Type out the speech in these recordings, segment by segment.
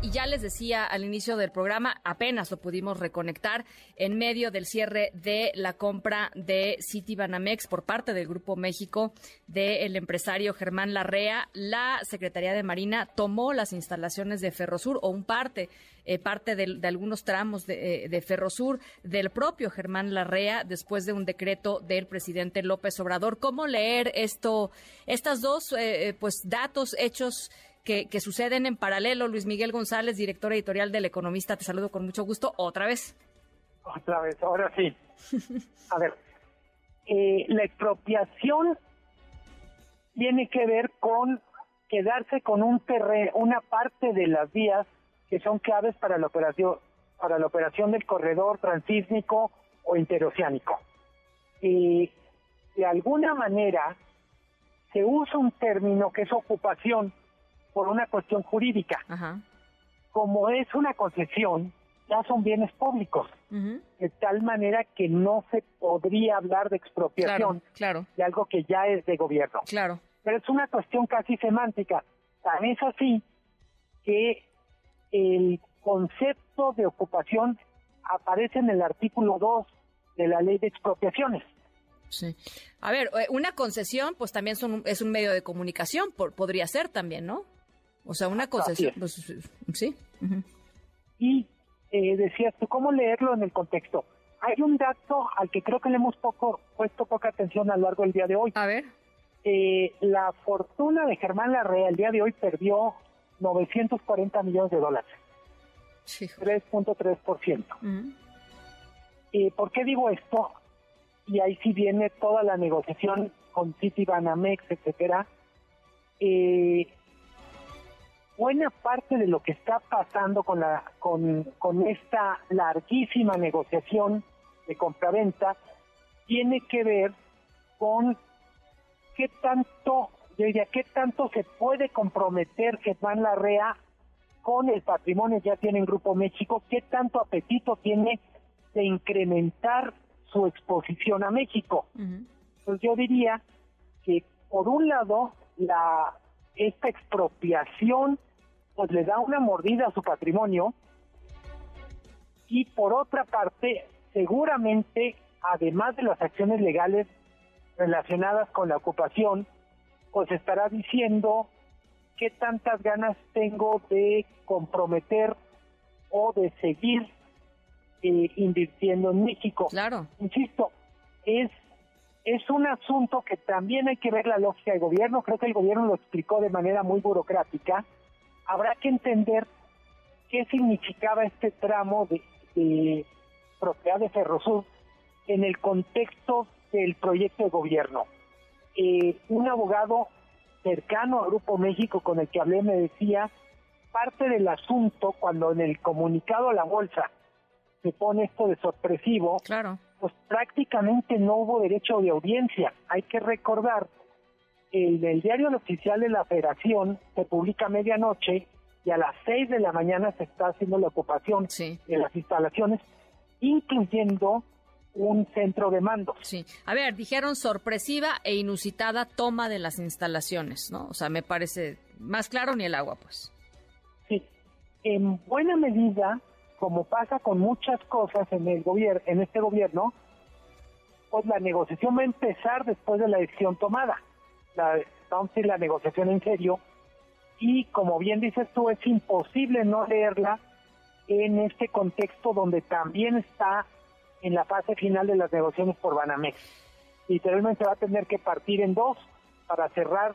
Y ya les decía al inicio del programa, apenas lo pudimos reconectar en medio del cierre de la compra de Citibanamex por parte del Grupo México del empresario Germán Larrea. La Secretaría de Marina tomó las instalaciones de Ferrosur o un parte, eh, parte de, algunos tramos de, eh, de, Ferrosur del propio Germán Larrea después de un decreto del presidente López Obrador. ¿Cómo leer esto, estas dos eh, pues datos hechos? Que, suceden en paralelo. Luis Miguel González, director editorial del Economista, te saludo con mucho gusto otra vez. Otra vez, ahora sí. A ver, eh, la expropiación tiene que ver con quedarse con un terreno, una parte de las vías que son claves para la operación para la operación del corredor transísmico o interoceánico. Y de alguna manera se usa un término que es ocupación por una cuestión jurídica. Como es una concesión, ya son bienes públicos, de tal manera que no se podría hablar de expropiación claro, de algo que ya es de gobierno. Claro. Pero es una cuestión casi semántica. Tan es así que el concepto de ocupación aparece en el artículo 2 de la ley de expropiaciones. Sí. A ver, eh, una concesión, pues también son, es un medio de comunicación, podría ser también, ¿no? O sea, una concesión. Pues, sí. Y eh, decías tú, ¿cómo leerlo en el contexto? Hay un dato al que creo que le hemos poco, puesto poca atención a lo largo del día de hoy. A ver. Eh, la fortuna de Germán Larrea el día de hoy perdió 940 millones de dólares. Sí. 3.3%. Uh ¿Por qué digo esto? Y ahí sí viene toda la negociación con Citibanamex, etcétera. Eh, buena parte de lo que está pasando con la con, con esta larguísima negociación de compraventa tiene que ver con qué tanto, yo diría, qué tanto se puede comprometer Germán Larrea con el patrimonio que ya tiene en Grupo México, qué tanto apetito tiene de incrementar su exposición a México. Pues yo diría que por un lado la esta expropiación pues le da una mordida a su patrimonio y por otra parte, seguramente, además de las acciones legales relacionadas con la ocupación, pues estará diciendo qué tantas ganas tengo de comprometer o de seguir eh, invirtiendo en México. Claro. Insisto, es es un asunto que también hay que ver la lógica del gobierno. Creo que el gobierno lo explicó de manera muy burocrática habrá que entender qué significaba este tramo de, propiedad de Ferrosur en el contexto del proyecto de gobierno. Eh, un abogado cercano al Grupo México con el que hablé me decía, parte del asunto cuando en el comunicado a la bolsa se pone esto de sorpresivo, claro. pues prácticamente no hubo derecho de audiencia. Hay que recordar el diario oficial de la Federación se publica a medianoche y a las 6 de la mañana se está haciendo la ocupación de las instalaciones, incluyendo un centro de mando. Sí. A ver, dijeron sorpresiva e inusitada toma de las instalaciones, ¿no? O sea, me parece más claro ni el agua, pues. Sí. En buena medida, como pasa con muchas cosas en el gobierno, en este gobierno, pues la negociación va a empezar después de la decisión tomada la, la negociación en serio y como bien dices tú, es imposible no leerla en este contexto donde también está en la fase final de las negociaciones por Banamex. Literalmente va a tener que partir en dos para cerrar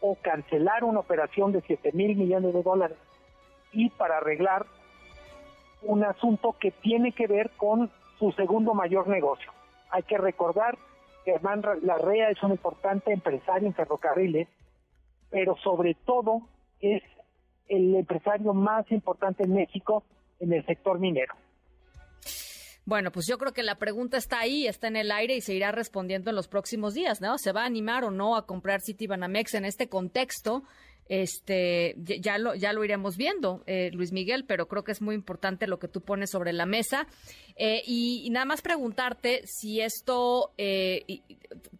o cancelar una operación de 7 mil millones de dólares y para arreglar un asunto que tiene que ver con su segundo mayor negocio. Hay que recordar Germán Larrea es un importante empresario en ferrocarriles, pero sobre todo es el empresario más importante en México en el sector minero. Bueno, pues yo creo que la pregunta está ahí, está en el aire y se irá respondiendo en los próximos días, ¿no? ¿Se va a animar o no a comprar Citibanamex en este contexto este, ya lo, ya lo iremos viendo, eh, Luis Miguel, pero creo que es muy importante lo que tú pones sobre la mesa. Eh, y, nada más preguntarte si esto eh,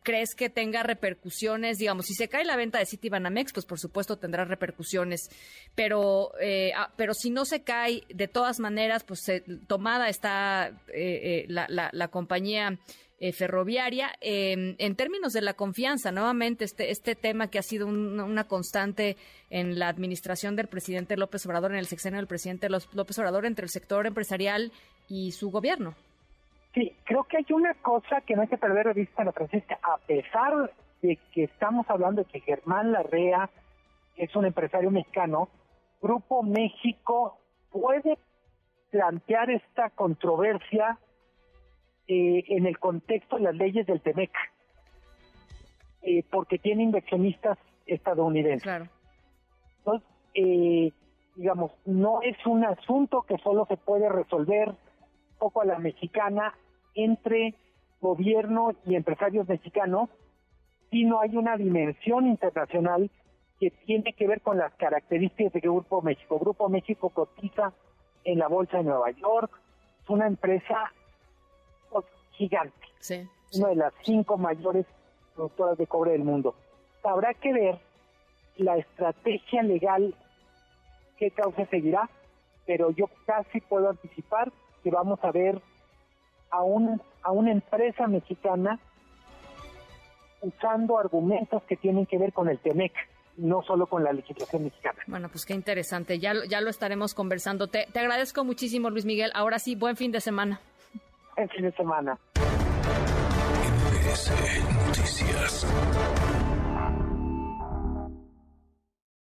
crees que tenga repercusiones, digamos, si se cae la venta de Citibanamex, pues por supuesto tendrá repercusiones, pero, ah, pero si no se cae, de todas maneras, pues tomada está la, la, la compañía eh, ferroviaria. Em, en términos de la confianza, nuevamente, este, este tema que ha sido una constante en la administración del presidente López Obrador, en el sexenio del presidente López Obrador, entre el sector empresarial y su gobierno. Sí, creo que hay una cosa que no hay que perder de vista, la Francisca, a pesar de que estamos hablando de que Germán Larrea es un empresario mexicano, Grupo México puede plantear esta controversia eh, en el contexto de las leyes del TEMEC, eh, porque tiene inversionistas estadounidenses. Claro. Entonces, eh, digamos, no es un asunto que solo se puede resolver poco a la mexicana entre gobierno y empresarios mexicanos, sino hay una dimensión internacional que tiene que ver con las características de Grupo México. Grupo México cotiza en la Bolsa de Nueva York, es una empresa gigante. Una de las cinco mayores productoras de cobre del mundo. Habrá que ver la estrategia legal qué causa seguirá, pero yo casi puedo anticipar que vamos a ver a, un, a una empresa mexicana usando argumentos que tienen que ver con el TEMEC, no solo con la legislación mexicana. Bueno, pues qué interesante, ya, ya lo estaremos conversando. Te, te agradezco muchísimo, Luis Miguel. Ahora sí, buen fin de semana el fin de semana. Noticias.